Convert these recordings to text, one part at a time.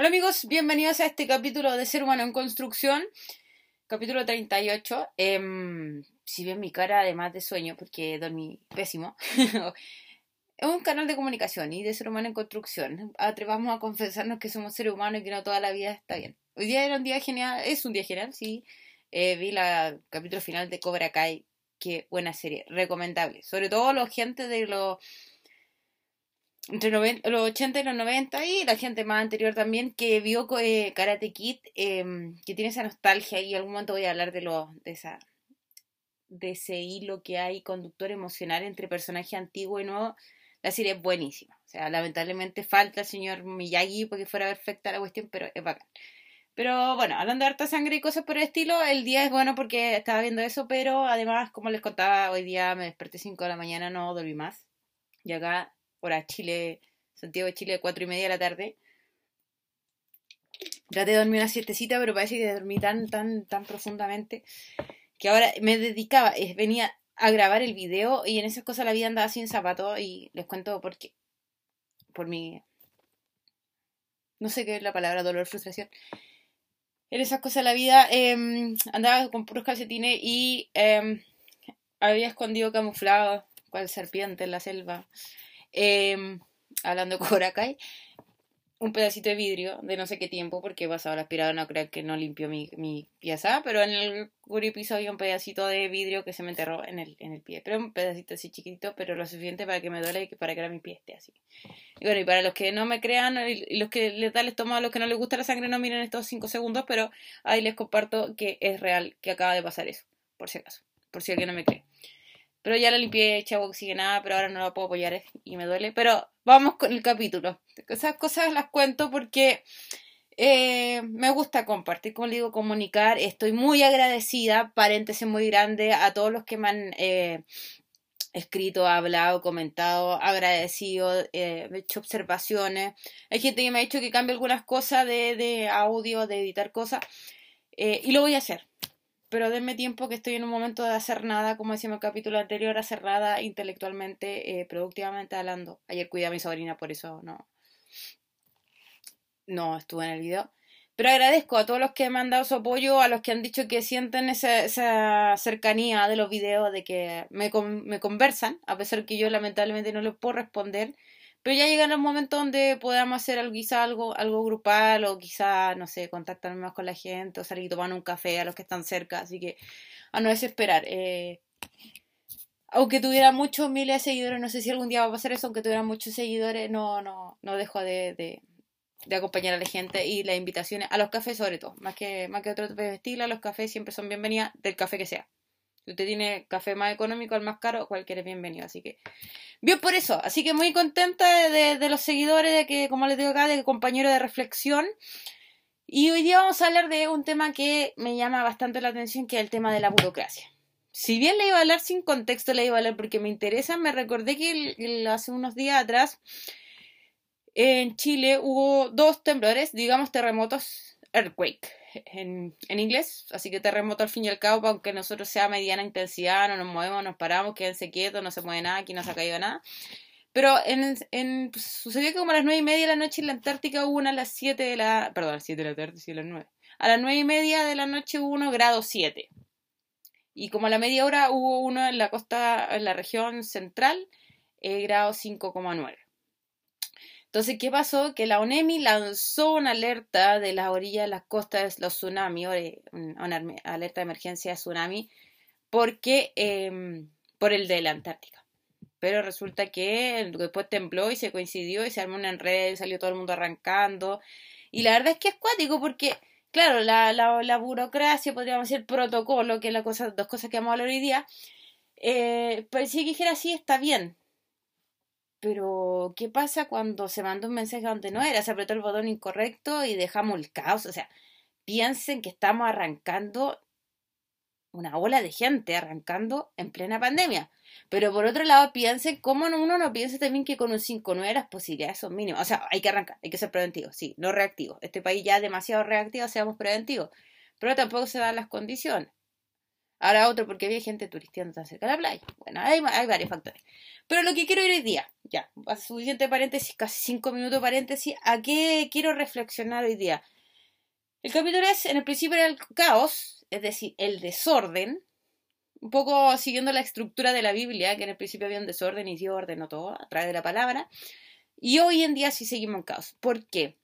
Hola amigos, bienvenidos a este capítulo de Ser Humano en Construcción, capítulo 38. Em, si ven mi cara además de sueño, porque dormí pésimo, es un canal de comunicación y de Ser Humano en Construcción. Atrevamos a confesarnos que somos seres humanos y que no toda la vida está bien. Hoy día era un día genial, es un día genial, sí. Eh, vi el capítulo final de Cobra Kai, qué buena serie, recomendable. Sobre todo la gente de los entre los 80 y los 90 y la gente más anterior también que vio eh, Karate Kid, em, que tiene esa nostalgia y en algún momento voy a hablar de, lo, de, esa, de ese hilo que hay conductor emocional entre personaje antiguo y nuevo. La serie es buenísima. O sea, lamentablemente falta el señor Miyagi porque fuera perfecta la cuestión, pero es bacán. Pero bueno, hablando de harta sangre y cosas por el estilo, el día es bueno porque estaba viendo eso, pero además, como les contaba, hoy día me desperté 5 de la mañana, no dormí más. Y acá hora Chile, Santiago de Chile, cuatro y media de la tarde. Traté de dormir una siestecita, pero parece que dormí tan, tan, tan profundamente que ahora me dedicaba, eh, venía a grabar el video y en esas cosas la vida andaba sin zapatos y les cuento por qué. Por mi... No sé qué es la palabra, dolor, frustración. En esas cosas la vida em, andaba con puros calcetines y em, había escondido camuflado cual serpiente en la selva Em, hablando con Korakai, un pedacito de vidrio de no sé qué tiempo, porque pasado la aspiradora, no creo que no limpió mi, mi pieza, pero en el piso había un pedacito de vidrio que se me enterró en el, en el pie. Pero un pedacito así chiquitito, pero lo suficiente para que me duele y para que mi pie esté así. Y bueno, y para los que no me crean, y los que les da el estómago, a los que no les gusta la sangre, no miren estos 5 segundos, pero ahí les comparto que es real, que acaba de pasar eso, por si acaso, por si alguien no me cree. Pero ya la limpié, eché agua oxigenada, pero ahora no la puedo apoyar eh, y me duele. Pero vamos con el capítulo. Esas cosas las cuento porque eh, me gusta compartir, como comunicar. Estoy muy agradecida, paréntesis muy grande, a todos los que me han eh, escrito, hablado, comentado, agradecido, eh, hecho observaciones. Hay gente que me ha dicho que cambie algunas cosas de, de audio, de editar cosas. y lo voy a hacer pero denme tiempo que estoy en un momento de hacer nada, como decíamos en el capítulo anterior, hacer nada intelectualmente, eh, productivamente hablando. Ayer cuidé a mi sobrina, por eso no, no estuve en el video. Pero agradezco a todos los que me han dado su apoyo, a los que han dicho que sienten esa, esa cercanía de los videos, de que me, me conversan, a pesar que yo lamentablemente no les puedo responder. Pero ya llegan los momentos donde podamos hacer algo, quizá algo, algo grupal o quizá, no sé, contactarme más con la gente o salir y tomar un café a los que están cerca. Así que a no desesperar. Eh, aunque tuviera muchos miles de seguidores, no sé si algún día va a pasar eso, aunque tuviera muchos seguidores, no, no, no dejo de, de, de acompañar a la gente y las invitaciones a los cafés sobre todo. Más que, más que otro tipo de estilo, los cafés siempre son bienvenidas del café que sea. Si usted tiene café más económico, el más caro, cualquiera es bienvenido. Así que, bien por eso. Así que muy contenta de, los seguidores, de que, como les digo acá, de compañero de reflexión. Y hoy día vamos a hablar de un tema que me llama bastante la atención, que es el tema de la burocracia. Si bien le iba a hablar sin contexto, le iba a hablar porque me interesa, me recordé que hace unos días atrás en Chile hubo dos temblores, digamos terremotos, earthquake en, inglés, así que terremoto al fin y al cabo, aunque nosotros sea mediana intensidad, no nos movemos, nos paramos, quédense quietos, no se mueve nada, aquí no se ha caído nada. Pero en, en, sucedió que como a las nueve y media de la noche en la Antártica hubo una a las 7 de la... Perdón, a las 7 de la tarde, sí, a las 9. A las nueve y media de la noche hubo uno grado 7. Y como a la media hora hubo uno en la costa, en la región central, eh, grado 5,9. Entonces, ¿qué pasó? Que la ONEMI lanzó una alerta de las orillas de las costas de los tsunamis, una alerta de emergencia de tsunami, porque em, por el de la Antártica. Pero resulta que después tembló y se coincidió y se armó una enredo y salió todo el mundo arrancando. Y la verdad es que es cuático porque, claro, la, la, la burocracia, podríamos decir, protocolo, que es la cosa, dos cosas que vamos a hablar hoy día, eh, parecía que dijera así, está bien, pero, ¿qué pasa cuando se manda un mensaje donde no era? Se apretó el botón incorrecto y dejamos el caos. O sea, piensen que estamos arrancando una ola de gente arrancando en plena pandemia. Pero por otro lado, piensen cómo uno no piensa también que con un 5-9 las posibilidades son mínimas. O sea, hay que arrancar, hay que ser preventivos, sí, no reactivos. Este país ya es demasiado reactivo, seamos preventivos. Pero tampoco se dan las condiciones. Ahora otro porque había gente turisteando tan cerca de la playa. Bueno, hay, varios factores. Pero lo que quiero ir hoy día, ya, suficiente paréntesis, casi cinco minutos paréntesis, ¿a qué quiero reflexionar hoy día? El capítulo es, en el principio era el caos, es decir, el desorden, un poco siguiendo la estructura de la Biblia, que en el principio había un desorden y Dios ordenó todo a través de la palabra. Y hoy en día sí seguimos en caos. ¿Por qué?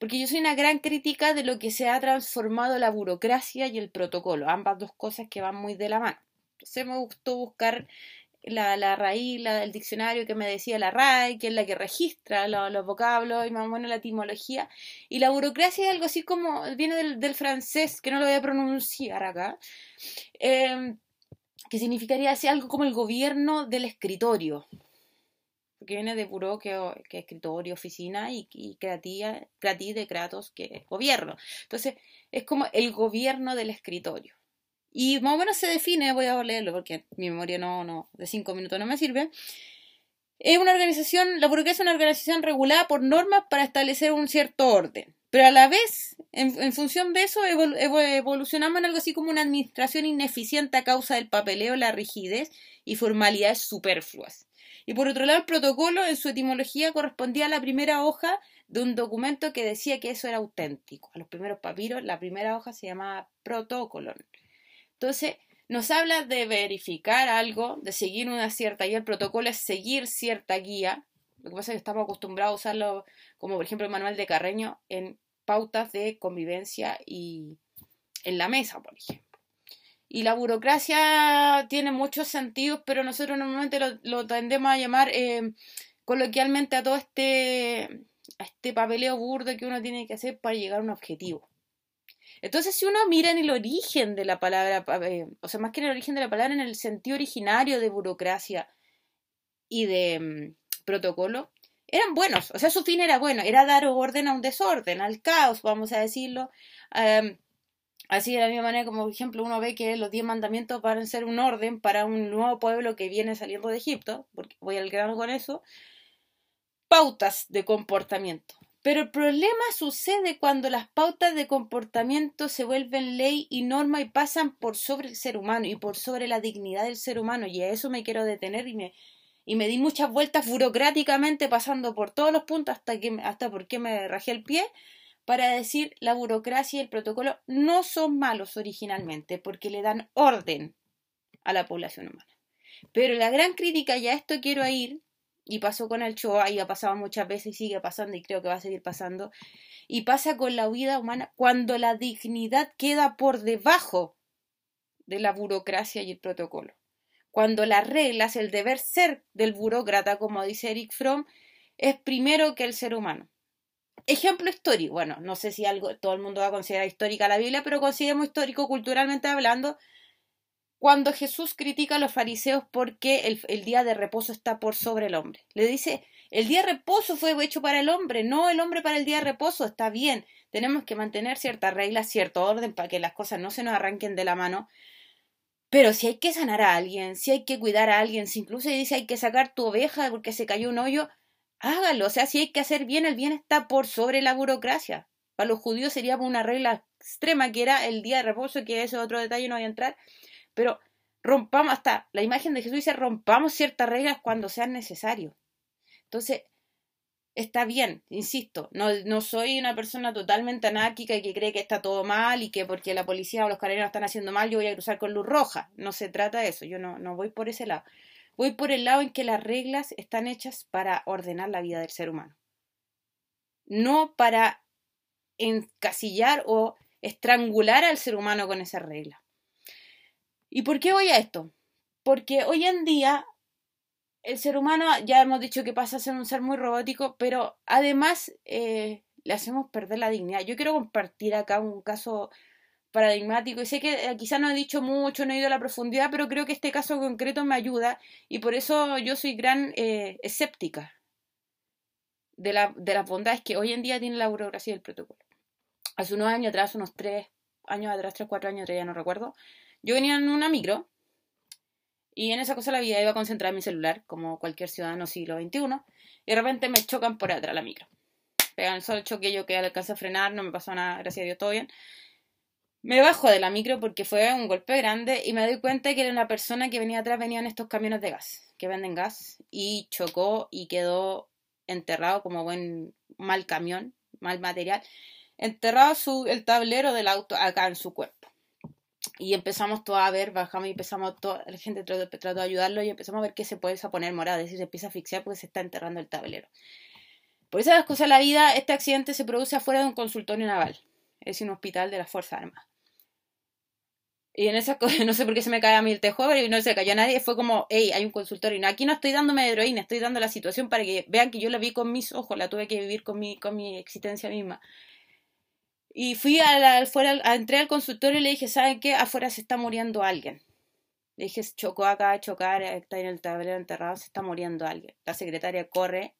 Porque yo soy una gran crítica de lo que se ha transformado la burocracia y el protocolo, ambas dos cosas que van muy de la mano. Entonces me gustó buscar la, la raíz, la, el diccionario que me decía la RAI, que es la que registra los, vocablos y más o menos la etimología. Y la burocracia es algo así como, viene del, francés, que no lo voy a pronunciar acá, eh, que significaría así algo como el gobierno del escritorio porque viene de buró, que, que es escritorio, oficina, y, y creativa, de Kratos, que es gobierno. Entonces, es como el gobierno del escritorio. Y más o menos se define, voy a leerlo porque mi memoria no, no, de cinco minutos no me sirve. Es una organización, la burocracia es una organización regulada por normas para establecer un cierto orden. Pero a la vez, en, función de eso, evolucionamos en algo así como una administración ineficiente a causa del papeleo, la rigidez y formalidades superfluas. Y por otro lado, el protocolo en su etimología correspondía a la primera hoja de un documento que decía que eso era auténtico. A los primeros papiros, la primera hoja se llamaba protocolo. Entonces, nos habla de verificar algo, de seguir una cierta guía. El protocolo es seguir cierta guía. Lo que pasa es que estamos acostumbrados a usarlo, como por ejemplo el manual de Carreño, en pautas de convivencia y en la mesa, por ejemplo. Y la burocracia tiene muchos sentidos, pero nosotros normalmente lo, tendemos a llamar eh, coloquialmente a todo este, este papeleo burdo que uno tiene que hacer para llegar a un objetivo. Entonces, si uno mira en el origen de la palabra, eh, o sea, más que en el origen de la palabra, en el sentido originario de burocracia y de mm, protocolo, eran buenos. O sea, su fin era bueno, era dar orden a un desorden, al caos, vamos a decirlo. Em, Así de la misma manera como, por ejemplo, uno ve que los diez mandamientos van a ser un orden para un nuevo pueblo que viene saliendo de Egipto, porque voy al grano con eso, pautas de comportamiento. Pero el problema sucede cuando las pautas de comportamiento se vuelven ley y norma y pasan por sobre el ser humano y por sobre la dignidad del ser humano. Y a eso me quiero detener y me, y me di muchas vueltas burocráticamente pasando por todos los puntos hasta que hasta por qué me rajé el pie para decir la burocracia y el protocolo no son malos originalmente porque le dan orden a la población humana. Pero la gran crítica, y a esto quiero ir, y pasó con el Shoah, y ha pasado muchas veces y sigue pasando, y creo que va a seguir pasando, y pasa con la vida humana cuando la dignidad queda por debajo de la burocracia y el protocolo. Cuando las reglas, el deber ser del burócrata, como dice Eric Fromm, es primero que el ser humano. Ejemplo histórico. Bueno, no sé si algo, todo el mundo va a considerar histórica la Biblia, pero consideramos histórico culturalmente hablando cuando Jesús critica a los fariseos porque el, el, día de reposo está por sobre el hombre. Le dice, el día de reposo fue hecho para el hombre, no el hombre para el día de reposo, está bien. Tenemos que mantener ciertas reglas, cierto orden para que las cosas no se nos arranquen de la mano. Pero si hay que sanar a alguien, si hay que cuidar a alguien, si incluso dice hay que sacar tu oveja porque se cayó un hoyo, hágalo. O sea, si hay que hacer bien, el bien está por sobre la burocracia. Para los judíos sería una regla extrema que era el día de reposo, que ese otro detalle no voy a entrar. Pero rompamos hasta la imagen de Jesús dice rompamos ciertas reglas cuando sean necesario. Entonces, está bien, insisto, no, no soy una persona totalmente anárquica y que cree que está todo mal y que porque la policía o los carabineros están haciendo mal yo voy a cruzar con luz roja. No se trata de eso, yo no, no voy por ese lado. Voy por el lado en que las reglas están hechas para ordenar la vida del ser humano, no para encasillar o estrangular al ser humano con esa regla. ¿Y por qué voy a esto? Porque hoy en día el ser humano, ya hemos dicho que pasa a ser un ser muy robótico, pero además eh, le hacemos perder la dignidad. Yo quiero compartir acá un caso paradigmático. Y sé que eh, quizá no he dicho mucho, no he ido a la profundidad, pero creo que este caso concreto me ayuda y por eso yo soy gran eh, escéptica de, la, de las bondades que hoy en día tiene la burocracia del protocolo. Hace unos años atrás, unos tres años atrás, tres, cuatro años atrás, ya no recuerdo, yo venía en una micro y en esa cosa la vida iba a concentrar mi celular, como cualquier ciudadano siglo XXI, y de repente me chocan por atrás la micro. Pegan el solo choque, yo que alcancé a frenar, no me pasó nada, gracias a Dios, todo bien Me bajo de la micro porque fue un golpe grande y me doy cuenta que era una persona que venía atrás, venían estos camiones de gas, que venden gas, y chocó y quedó enterrado como buen mal camión, mal material, enterrado su, el tablero del auto acá en su cuerpo. Y empezamos todos a ver, bajamos y empezamos, toda la gente trató, de ayudarlo y empezamos a ver que se puede poner morado, es decir, se empieza a asfixiar porque se está enterrando el tablero. Por esas cosas de la vida, este accidente se produce afuera de un consultorio naval, es un hospital de las Fuerzas Armadas. Y en esa cosa, no sé por qué se me cae a mí el tejo, y no se cayó a nadie, fue como, hey, hay un consultorio. No, aquí no estoy dándome heroína, estoy dando la situación para que vean que yo la vi con mis ojos, la tuve que vivir con mi, con mi existencia misma. Y fui a la, fuera, a, entré al consultorio y le dije, ¿saben qué? Afuera se está muriendo alguien. Le dije, chocó acá, chocar, está en el tablero enterrado, se está muriendo alguien. La secretaria corre,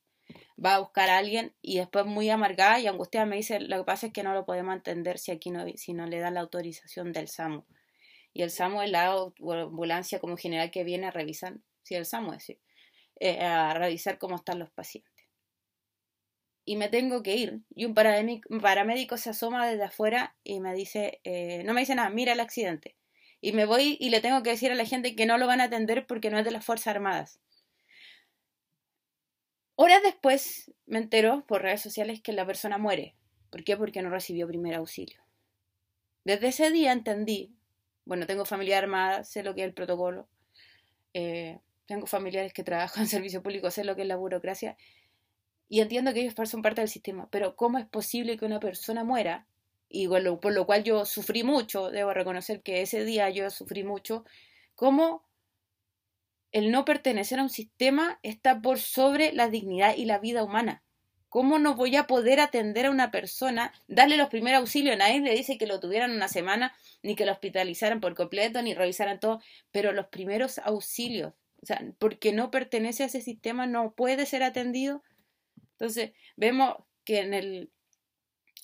va a buscar a alguien y después muy amargada y angustiada me dice, lo que pasa es que no lo podemos entender si aquí no, si no le dan la autorización del SAMU. Y el SAMU es la ambulancia como general que viene a revisar, sí, el SAMU es, eh, a revisar cómo están los pacientes. Y me tengo que ir. Y un paramédico, se asoma desde afuera y me dice, eh, no me dice nada, mira el accidente. Y me voy y le tengo que decir a la gente que no lo van a atender porque no es de las Fuerzas Armadas. Horas después me entero por redes sociales que la persona muere. ¿Por qué? Porque no recibió primer auxilio. Desde ese día entendí bueno, tengo familia armada, sé lo que es el protocolo. Eh, tengo familiares que trabajan en servicio público, sé lo que es la burocracia. Y entiendo que ellos son parte del sistema. Pero ¿cómo es posible que una persona muera? Y por lo cual yo sufrí mucho, debo reconocer que ese día yo sufrí mucho. ¿Cómo el no pertenecer a un sistema está por sobre la dignidad y la vida humana? ¿Cómo no voy a poder atender a una persona, darle los primeros auxilios? Nadie le dice que lo tuvieran una semana, ni que lo hospitalizaran por completo, ni revisaran todo, pero los primeros auxilios, o sea, porque no pertenece a ese sistema, no puede ser atendido. Entonces, vemos que en el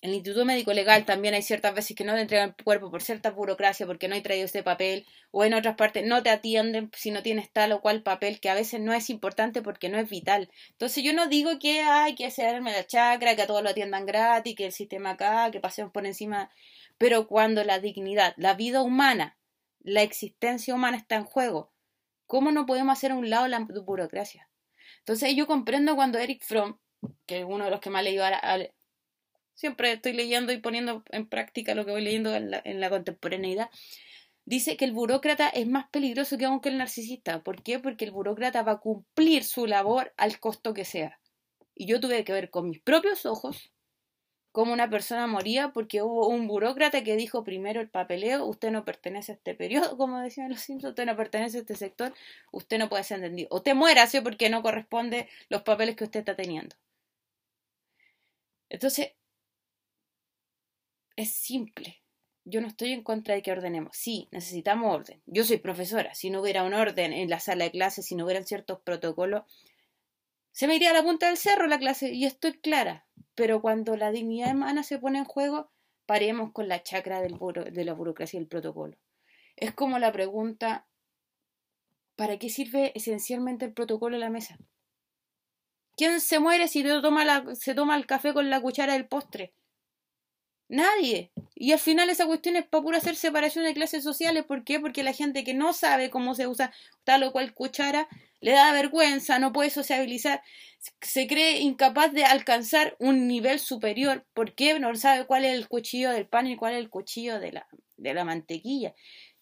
el Instituto Médico Legal también hay ciertas veces que no te entregan el cuerpo por cierta burocracia, porque no hay traído ese papel, o en otras partes no te atienden si no tienes tal o cual papel, que a veces no es importante porque no es vital. Entonces yo no digo que hay que hacerme la chacra, que a todos lo atiendan gratis, que el sistema acá, que pasemos por encima, pero cuando la dignidad, la vida humana, la existencia humana está en juego, ¿cómo no podemos hacer a un lado la burocracia? Entonces yo comprendo cuando Eric Fromm, que es uno de los que más leído a, siempre estoy leyendo y poniendo en práctica lo que voy leyendo en la, contemporaneidad, dice que el burócrata es más peligroso que aunque el narcisista. ¿Por qué? Porque el burócrata va a cumplir su labor al costo que sea. Y yo tuve que ver con mis propios ojos cómo una persona moría porque hubo un burócrata que dijo primero el papeleo, usted no pertenece a este periodo, como decían los Simpsons, usted no pertenece a este sector, usted no puede ser entendido. Usted muera, ¿sí? Porque no corresponde los papeles que usted está teniendo. Entonces, es simple. Yo no estoy en contra de que ordenemos. Sí, necesitamos orden. Yo soy profesora. Si no hubiera un orden en la sala de clases, si no hubieran ciertos protocolos, se me iría a la punta del cerro la clase y estoy clara. Pero cuando la dignidad humana se pone en juego, paremos con la chacra del de la burocracia y el protocolo. Es como la pregunta, ¿para qué sirve esencialmente el protocolo en la mesa? ¿Quién se muere si se toma el café con la cuchara del postre? Nadie. Y al final esa cuestión es para pura hacer separación de clases sociales. ¿Por qué? Porque la gente que no sabe cómo se usa tal o cual cuchara le da vergüenza, no puede sociabilizar, se cree incapaz de alcanzar un nivel superior. ¿Por qué? No sabe cuál es el cuchillo del pan y cuál es el cuchillo de la, de la mantequilla.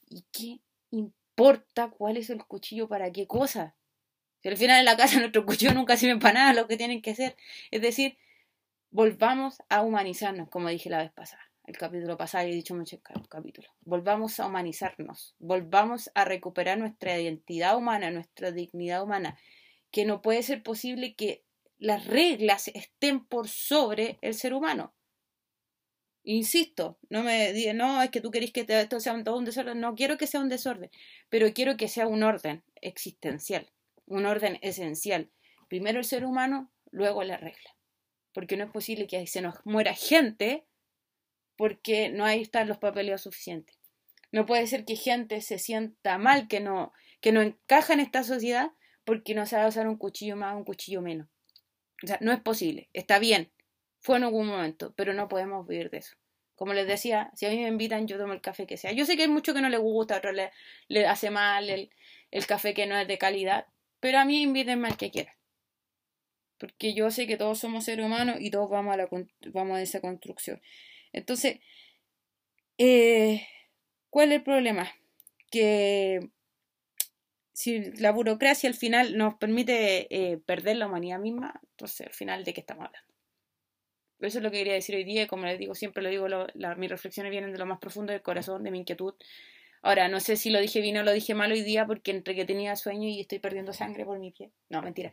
¿Y qué importa cuál es el cuchillo para qué cosa? Si al final en la casa nuestro cuchillo nunca sirve para nada lo que tienen que hacer. Es decir, volvamos a humanizarnos, como dije la vez pasada, el capítulo pasado, y he dicho muchos capítulos. Volvamos a humanizarnos, volvamos a recuperar nuestra identidad humana, nuestra dignidad humana, que no puede ser posible que las reglas estén por sobre el ser humano. Insisto, no me digan, no, es que tú querés que esto sea todo un desorden. No quiero que sea un desorden, pero quiero que sea un orden existencial, un orden esencial. Primero el ser humano, luego la regla porque no es posible que se nos muera gente porque no hay están los papeles suficientes. No puede ser que gente se sienta mal, que no, que no encaja en esta sociedad porque no sabe usar un cuchillo más, un cuchillo menos. O sea, no es posible. Está bien, fue en algún momento, pero no podemos vivir de eso. Como les decía, si a mí me invitan, yo tomo el café que sea. Yo sé que hay mucho que no les gusta, a otros le, le hace mal el, el café que no es de calidad, pero a mí invítenme al que quieran. Porque yo sé que todos somos seres humanos y todos vamos a, la, vamos a esa construcción. Entonces, eh, ¿cuál es el problema? Que si la burocracia al final nos permite eh, perder la humanidad misma, entonces al final de qué estamos hablando. Eso es lo que quería decir hoy día, como les digo, siempre lo digo, mis reflexiones vienen de lo más profundo del corazón, de mi inquietud. Ahora, no sé si lo dije bien o lo dije mal hoy día, porque entre que tenía sueño y estoy perdiendo sangre por mi pie. No, mentira.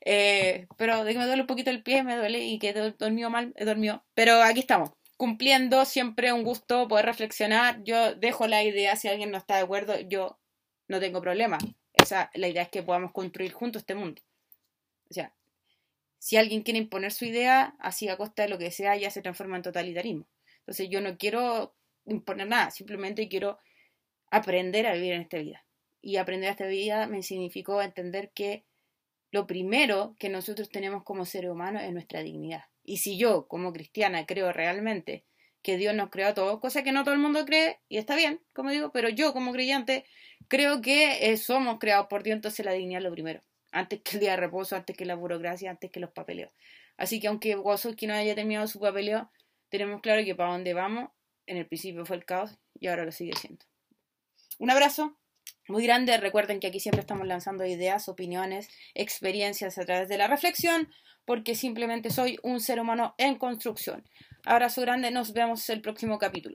Eh, pero de que me duele un poquito el pie, me duele y que he dormido mal, he dormido. Pero aquí estamos, cumpliendo, siempre un gusto poder reflexionar. Yo dejo la idea, si alguien no está de acuerdo, yo no tengo problema. Esa, la idea es que podamos construir juntos este mundo. O sea, si alguien quiere imponer su idea, así a costa de lo que sea, ya se transforma en totalitarismo. Entonces yo no quiero imponer nada, simplemente quiero aprender a vivir en esta vida. Y aprender a esta vida me significó entender que lo primero que nosotros tenemos como seres humanos es nuestra dignidad. Y si yo, como cristiana, creo realmente que Dios nos creó a todos, cosa que no todo el mundo cree, y está bien, como digo, pero yo como creyente creo que eh, somos creados por Dios, entonces la dignidad es lo primero, antes que el día de reposo, antes que la burocracia, antes que los papeleos. Así que aunque que no haya terminado su papeleo, tenemos claro que para dónde vamos, en el principio fue el caos y ahora lo sigue siendo. Un abrazo muy grande. Recuerden que aquí siempre estamos lanzando ideas, opiniones, experiencias a través de la reflexión, porque simplemente soy un ser humano en construcción. Abrazo grande, nos vemos el próximo capítulo.